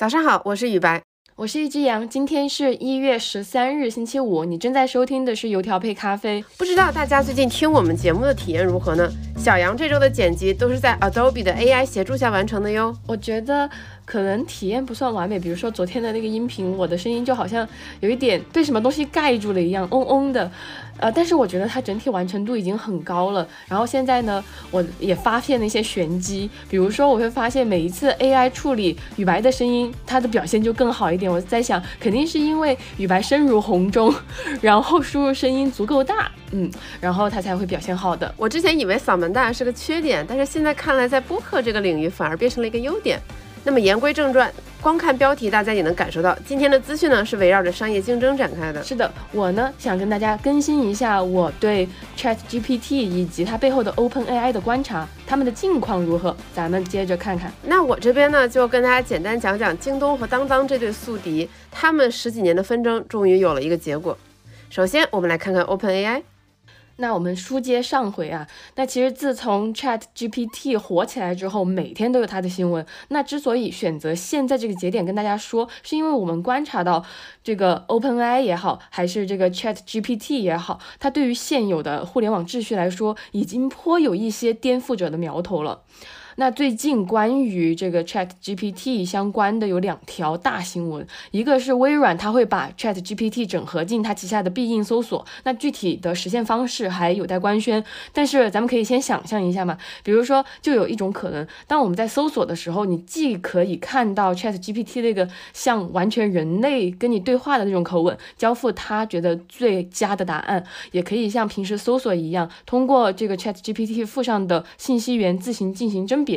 早上好，我是雨白。我是一只羊，今天是一月十三日，星期五。你正在收听的是油条配咖啡。不知道大家最近听我们节目的体验如何呢？小杨这周的剪辑都是在 Adobe 的 AI 协助下完成的哟。我觉得可能体验不算完美，比如说昨天的那个音频，我的声音就好像有一点被什么东西盖住了一样，嗡嗡的。呃，但是我觉得它整体完成度已经很高了。然后现在呢，我也发现了一些玄机，比如说我会发现每一次 AI 处理雨白的声音，它的表现就更好一点。我在想，肯定是因为雨白声如洪钟，然后输入声音足够大，嗯，然后它才会表现好的。我之前以为嗓门大是个缺点，但是现在看来，在播客这个领域反而变成了一个优点。那么言归正传，光看标题大家也能感受到，今天的资讯呢是围绕着商业竞争展开的。是的，我呢想跟大家更新一下我对 Chat GPT 以及它背后的 Open AI 的观察，他们的近况如何？咱们接着看看。那我这边呢就跟大家简单讲讲京东和当当这对宿敌，他们十几年的纷争终于有了一个结果。首先，我们来看看 Open AI。那我们书接上回啊，那其实自从 Chat GPT 火起来之后，每天都有它的新闻。那之所以选择现在这个节点跟大家说，是因为我们观察到这个 OpenAI 也好，还是这个 Chat GPT 也好，它对于现有的互联网秩序来说，已经颇有一些颠覆者的苗头了。那最近关于这个 Chat GPT 相关的有两条大新闻，一个是微软它会把 Chat GPT 整合进它旗下的必应搜索，那具体的实现方式还有待官宣。但是咱们可以先想象一下嘛，比如说就有一种可能，当我们在搜索的时候，你既可以看到 Chat GPT 那个像完全人类跟你对话的那种口吻，交付他觉得最佳的答案，也可以像平时搜索一样，通过这个 Chat GPT 附上的信息源自行进行甄别。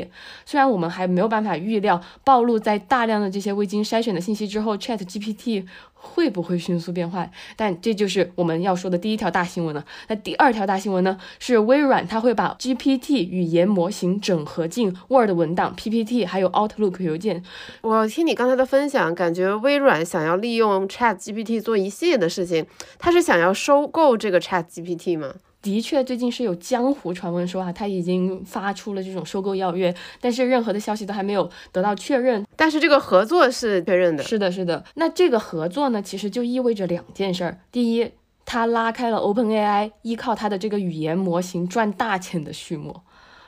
虽然我们还没有办法预料暴露在大量的这些未经筛选的信息之后，Chat GPT 会不会迅速变坏，但这就是我们要说的第一条大新闻了。那第二条大新闻呢？是微软它会把 GPT 语言模型整合进 Word 文档、PPT 还有 Outlook 邮件。我听你刚才的分享，感觉微软想要利用 Chat GPT 做一系列的事情，它是想要收购这个 Chat GPT 吗？的确，最近是有江湖传闻说啊，他已经发出了这种收购邀约，但是任何的消息都还没有得到确认。但是这个合作是确认的。是的，是的。那这个合作呢，其实就意味着两件事儿。第一，它拉开了 OpenAI 依靠它的这个语言模型赚大钱的序幕。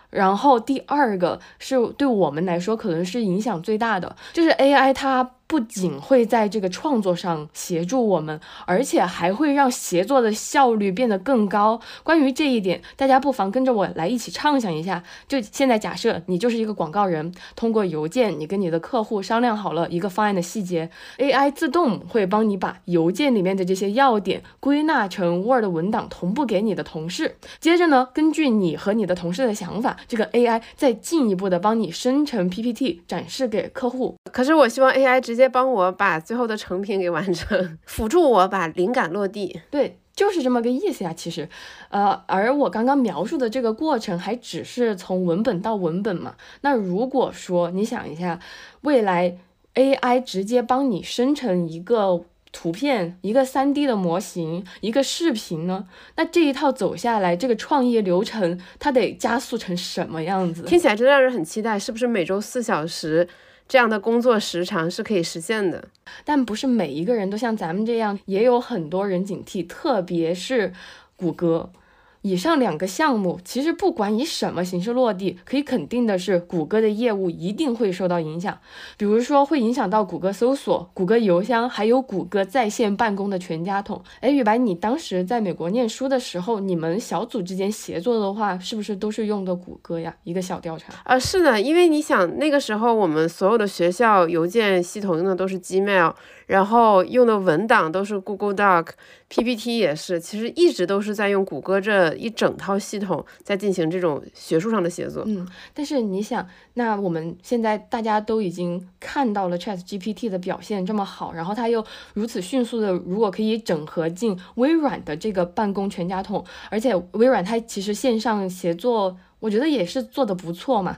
然后第二个是对我们来说可能是影响最大的，就是 AI 它。不仅会在这个创作上协助我们，而且还会让协作的效率变得更高。关于这一点，大家不妨跟着我来一起畅想一下。就现在假设你就是一个广告人，通过邮件，你跟你的客户商量好了一个方案的细节，AI 自动会帮你把邮件里面的这些要点归纳成 Word 文档，同步给你的同事。接着呢，根据你和你的同事的想法，这个 AI 再进一步的帮你生成 PPT 展示给客户。可是我希望 AI 直接帮我把最后的成品给完成，辅助我把灵感落地。对，就是这么个意思呀。其实，呃，而我刚刚描述的这个过程还只是从文本到文本嘛。那如果说你想一下，未来 AI 直接帮你生成一个图片、一个 3D 的模型、一个视频呢？那这一套走下来，这个创业流程它得加速成什么样子？听起来真让人很期待，是不是每周四小时？这样的工作时长是可以实现的，但不是每一个人都像咱们这样，也有很多人警惕，特别是谷歌。以上两个项目其实不管以什么形式落地，可以肯定的是，谷歌的业务一定会受到影响。比如说，会影响到谷歌搜索、谷歌邮箱，还有谷歌在线办公的全家桶。哎，雨白，你当时在美国念书的时候，你们小组之间协作的话，是不是都是用的谷歌呀？一个小调查啊，是的，因为你想那个时候我们所有的学校邮件系统用的都是 Gmail。然后用的文档都是 Google Doc，PPT 也是，其实一直都是在用谷歌这一整套系统在进行这种学术上的协作。嗯，但是你想，那我们现在大家都已经看到了 Chat GPT 的表现这么好，然后它又如此迅速的，如果可以整合进微软的这个办公全家桶，而且微软它其实线上协作。我觉得也是做的不错嘛，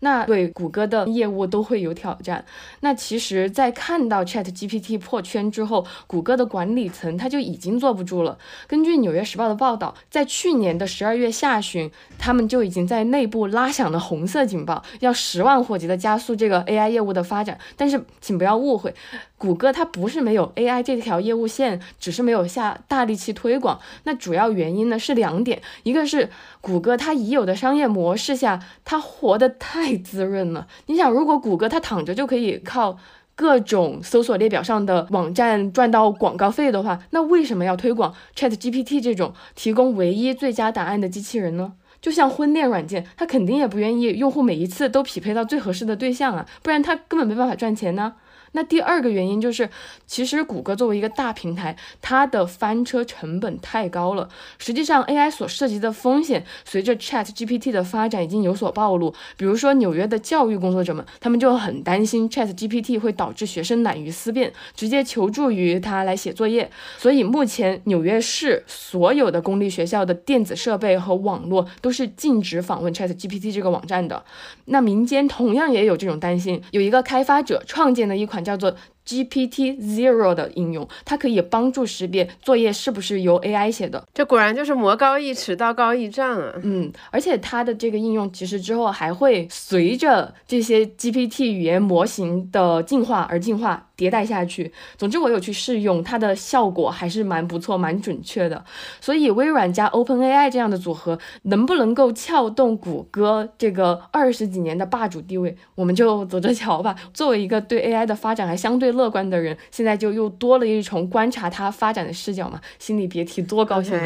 那对谷歌的业务都会有挑战。那其实，在看到 Chat GPT 破圈之后，谷歌的管理层他就已经坐不住了。根据《纽约时报》的报道，在去年的十二月下旬，他们就已经在内部拉响了红色警报，要十万火急的加速这个 AI 业务的发展。但是，请不要误会，谷歌它不是没有 AI 这条业务线，只是没有下大力气推广。那主要原因呢是两点，一个是谷歌它已有的商业模式下，它活得太太滋润了。你想，如果谷歌它躺着就可以靠各种搜索列表上的网站赚到广告费的话，那为什么要推广 Chat GPT 这种提供唯一最佳答案的机器人呢？就像婚恋软件，它肯定也不愿意用户每一次都匹配到最合适的对象啊，不然它根本没办法赚钱呢。那第二个原因就是，其实谷歌作为一个大平台，它的翻车成本太高了。实际上，AI 所涉及的风险随着 Chat GPT 的发展已经有所暴露。比如说，纽约的教育工作者们，他们就很担心 Chat GPT 会导致学生懒于思辨，直接求助于它来写作业。所以，目前纽约市所有的公立学校的电子设备和网络都是禁止访问 Chat GPT 这个网站的。那民间同样也有这种担心，有一个开发者创建了一款。叫做 GPT Zero 的应用，它可以帮助识别作业是不是由 AI 写的。这果然就是魔高一尺，道高一丈啊！嗯，而且它的这个应用其实之后还会随着这些 GPT 语言模型的进化而进化。迭代下去，总之我有去试用，它的效果还是蛮不错、蛮准确的。所以微软加 OpenAI 这样的组合，能不能够撬动谷歌这个二十几年的霸主地位，我们就走着瞧吧。作为一个对 AI 的发展还相对乐观的人，现在就又多了一重观察它发展的视角嘛，心里别提多高兴。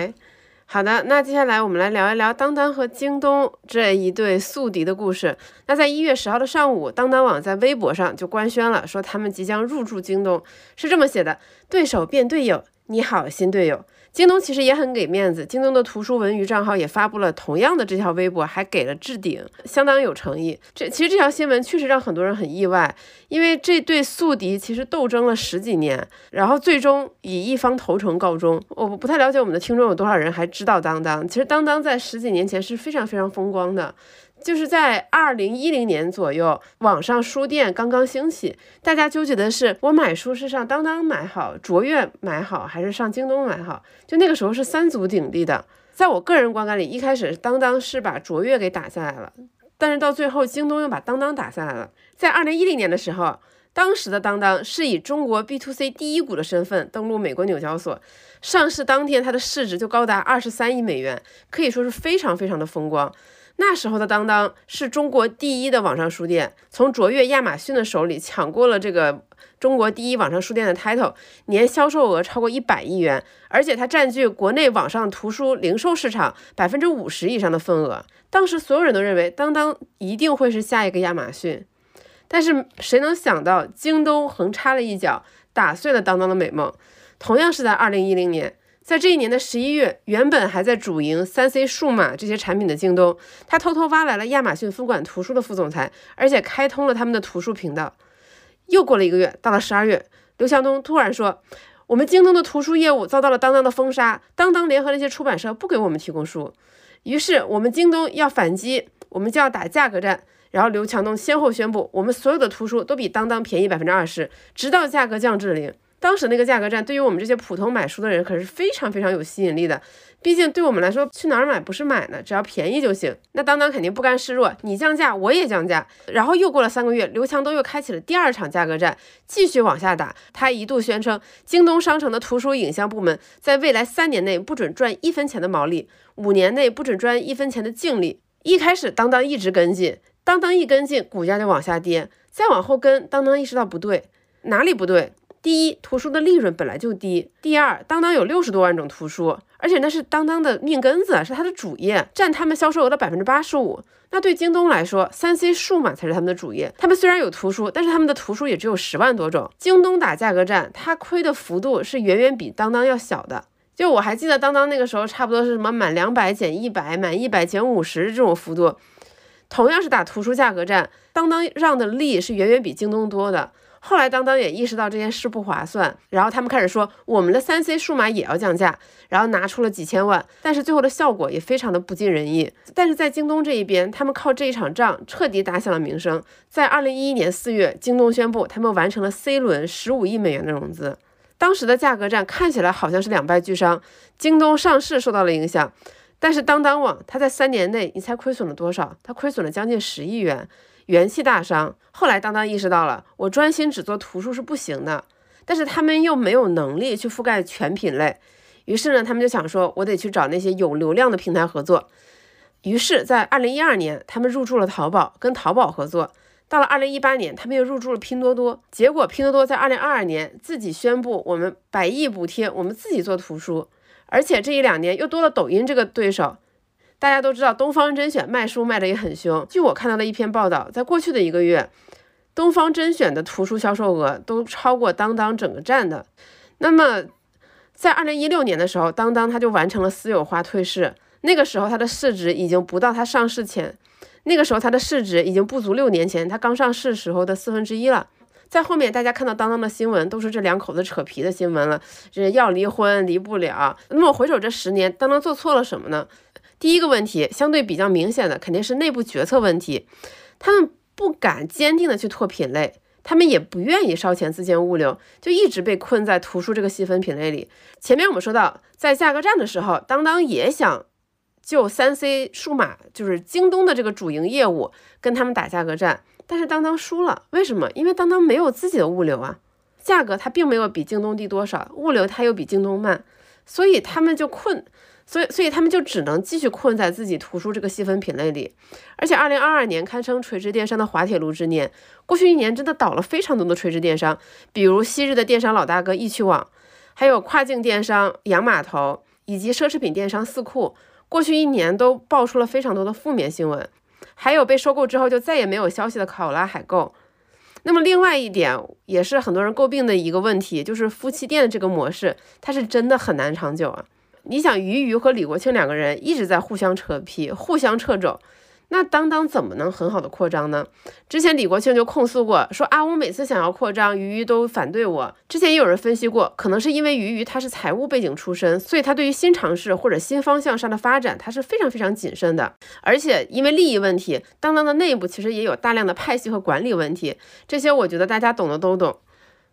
好的，那接下来我们来聊一聊当当和京东这一对宿敌的故事。那在一月十号的上午，当当网在微博上就官宣了，说他们即将入驻京东，是这么写的：对手变队友，你好，新队友。京东其实也很给面子，京东的图书文娱账号也发布了同样的这条微博，还给了置顶，相当有诚意。这其实这条新闻确实让很多人很意外，因为这对宿敌其实斗争了十几年，然后最终以一方投诚告终。我不太了解我们的听众有多少人还知道当当，其实当当在十几年前是非常非常风光的。就是在二零一零年左右，网上书店刚刚兴起，大家纠结的是我买书是上当当买好，卓越买好，还是上京东买好？就那个时候是三足鼎立的。在我个人观感里，一开始当当是把卓越给打下来了，但是到最后京东又把当当打下来了。在二零一零年的时候，当时的当当是以中国 B to C 第一股的身份登陆美国纽交所，上市当天它的市值就高达二十三亿美元，可以说是非常非常的风光。那时候的当当是中国第一的网上书店，从卓越、亚马逊的手里抢过了这个中国第一网上书店的 title，年销售额超过一百亿元，而且它占据国内网上图书零售市场百分之五十以上的份额。当时所有人都认为当当一定会是下一个亚马逊，但是谁能想到京东横插了一脚，打碎了当当的美梦。同样是在二零一零年。在这一年的十一月，原本还在主营三 C 数码这些产品的京东，他偷偷挖来了亚马逊分管图书的副总裁，而且开通了他们的图书频道。又过了一个月，到了十二月，刘强东突然说：“我们京东的图书业务遭到了当当的封杀，当当联合那些出版社不给我们提供书，于是我们京东要反击，我们就要打价格战。”然后刘强东先后宣布，我们所有的图书都比当当便宜百分之二十，直到价格降至零。当时那个价格战对于我们这些普通买书的人可是非常非常有吸引力的，毕竟对我们来说，去哪儿买不是买呢？只要便宜就行。那当当肯定不甘示弱，你降价我也降价。然后又过了三个月，刘强东又开启了第二场价格战，继续往下打。他一度宣称，京东商城的图书影像部门在未来三年内不准赚一分钱的毛利，五年内不准赚一分钱的净利。一开始当当一直跟进，当当一跟进，股价就往下跌。再往后跟，当当意识到不对，哪里不对？第一，图书的利润本来就低；第二，当当有六十多万种图书，而且那是当当的命根子，是它的主业，占他们销售额的百分之八十五。那对京东来说，三 C 数码才是他们的主业。他们虽然有图书，但是他们的图书也只有十万多种。京东打价格战，它亏的幅度是远远比当当要小的。就我还记得当当那个时候，差不多是什么满两百减一百，满一百减五十这种幅度。同样是打图书价格战，当当让的利是远远比京东多的。后来当当也意识到这件事不划算，然后他们开始说我们的三 C 数码也要降价，然后拿出了几千万，但是最后的效果也非常的不尽人意。但是在京东这一边，他们靠这一场仗彻底打响了名声。在二零一一年四月，京东宣布他们完成了 C 轮十五亿美元的融资。当时的价格战看起来好像是两败俱伤，京东上市受到了影响，但是当当网它在三年内，你猜亏损了多少？它亏损了将近十亿元。元气大伤。后来当当意识到了，我专心只做图书是不行的，但是他们又没有能力去覆盖全品类，于是呢，他们就想说，我得去找那些有流量的平台合作。于是，在二零一二年，他们入驻了淘宝，跟淘宝合作。到了二零一八年，他们又入驻了拼多多。结果，拼多多在二零二二年自己宣布，我们百亿补贴，我们自己做图书，而且这一两年又多了抖音这个对手。大家都知道，东方甄选卖书卖的也很凶。据我看到的一篇报道，在过去的一个月，东方甄选的图书销售额都超过当当整个站的。那么，在二零一六年的时候，当当它就完成了私有化退市。那个时候，它的市值已经不到它上市前，那个时候它的市值已经不足六年前它刚上市时候的四分之一了。在后面，大家看到当当的新闻，都是这两口子扯皮的新闻了，这要离婚离不了。那么回首这十年，当当做错了什么呢？第一个问题相对比较明显的肯定是内部决策问题，他们不敢坚定的去拓品类，他们也不愿意烧钱自建物流，就一直被困在图书这个细分品类里。前面我们说到，在价格战的时候，当当也想就三 C 数码，就是京东的这个主营业务跟他们打价格战，但是当当输了，为什么？因为当当没有自己的物流啊，价格它并没有比京东低多少，物流它又比京东慢，所以他们就困。所以，所以他们就只能继续困在自己图书这个细分品类里，而且二零二二年堪称垂直电商的滑铁卢之年。过去一年真的倒了非常多的垂直电商，比如昔日的电商老大哥易趣网，还有跨境电商洋码头，以及奢侈品电商四库。过去一年都爆出了非常多的负面新闻，还有被收购之后就再也没有消息的考拉海购。那么另外一点也是很多人诟病的一个问题，就是夫妻店这个模式，它是真的很难长久啊。你想，俞渝和李国庆两个人一直在互相扯皮、互相掣肘，那当当怎么能很好的扩张呢？之前李国庆就控诉过，说啊，我每次想要扩张，鱼鱼都反对我。之前也有人分析过，可能是因为鱼鱼他是财务背景出身，所以他对于新尝试或者新方向上的发展，他是非常非常谨慎的。而且因为利益问题，当当的内部其实也有大量的派系和管理问题，这些我觉得大家懂的都懂。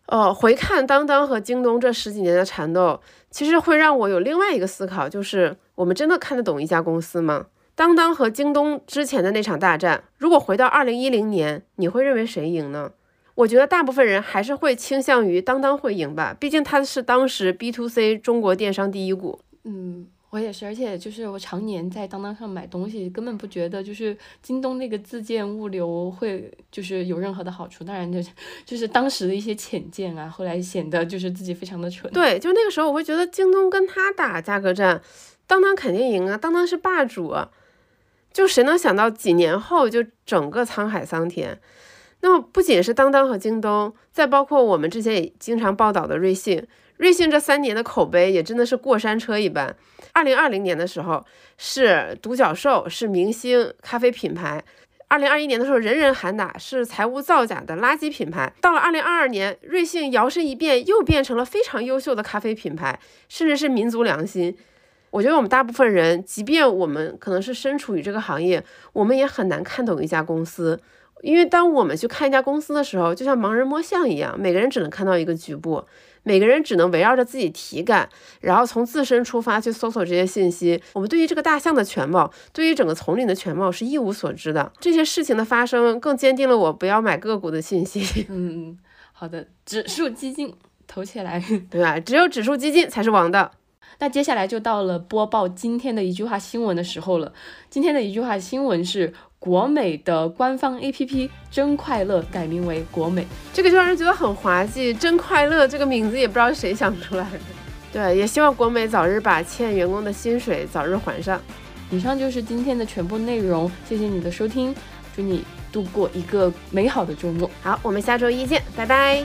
哦，回看当当和京东这十几年的缠斗，其实会让我有另外一个思考，就是我们真的看得懂一家公司吗？当当和京东之前的那场大战，如果回到二零一零年，你会认为谁赢呢？我觉得大部分人还是会倾向于当当会赢吧，毕竟它是当时 B to C 中国电商第一股。嗯。我也是，而且就是我常年在当当上买东西，根本不觉得就是京东那个自建物流会就是有任何的好处。当然就是就是当时的一些浅见啊，后来显得就是自己非常的蠢。对，就那个时候我会觉得京东跟他打价格战，当当肯定赢啊，当当是霸主。就谁能想到几年后就整个沧海桑田？那么不仅是当当和京东，再包括我们之前也经常报道的瑞幸。瑞幸这三年的口碑也真的是过山车一般。二零二零年的时候是独角兽，是明星咖啡品牌；二零二一年的时候人人喊打，是财务造假的垃圾品牌。到了二零二二年，瑞幸摇身一变，又变成了非常优秀的咖啡品牌，甚至是民族良心。我觉得我们大部分人，即便我们可能是身处于这个行业，我们也很难看懂一家公司。因为当我们去看一家公司的时候，就像盲人摸象一样，每个人只能看到一个局部，每个人只能围绕着自己体感，然后从自身出发去搜索这些信息。我们对于这个大象的全貌，对于整个丛林的全貌是一无所知的。这些事情的发生，更坚定了我不要买个股的信心。嗯，好的，指数基金投起来，对吧？只有指数基金才是王道。那接下来就到了播报今天的一句话新闻的时候了。今天的一句话新闻是。国美的官方 APP“ 真快乐”改名为“国美”，这个就让人觉得很滑稽。“真快乐”这个名字也不知道谁想出来的。对，也希望国美早日把欠员工的薪水早日还上。以上就是今天的全部内容，谢谢你的收听，祝你度过一个美好的周末。好，我们下周一见，拜拜。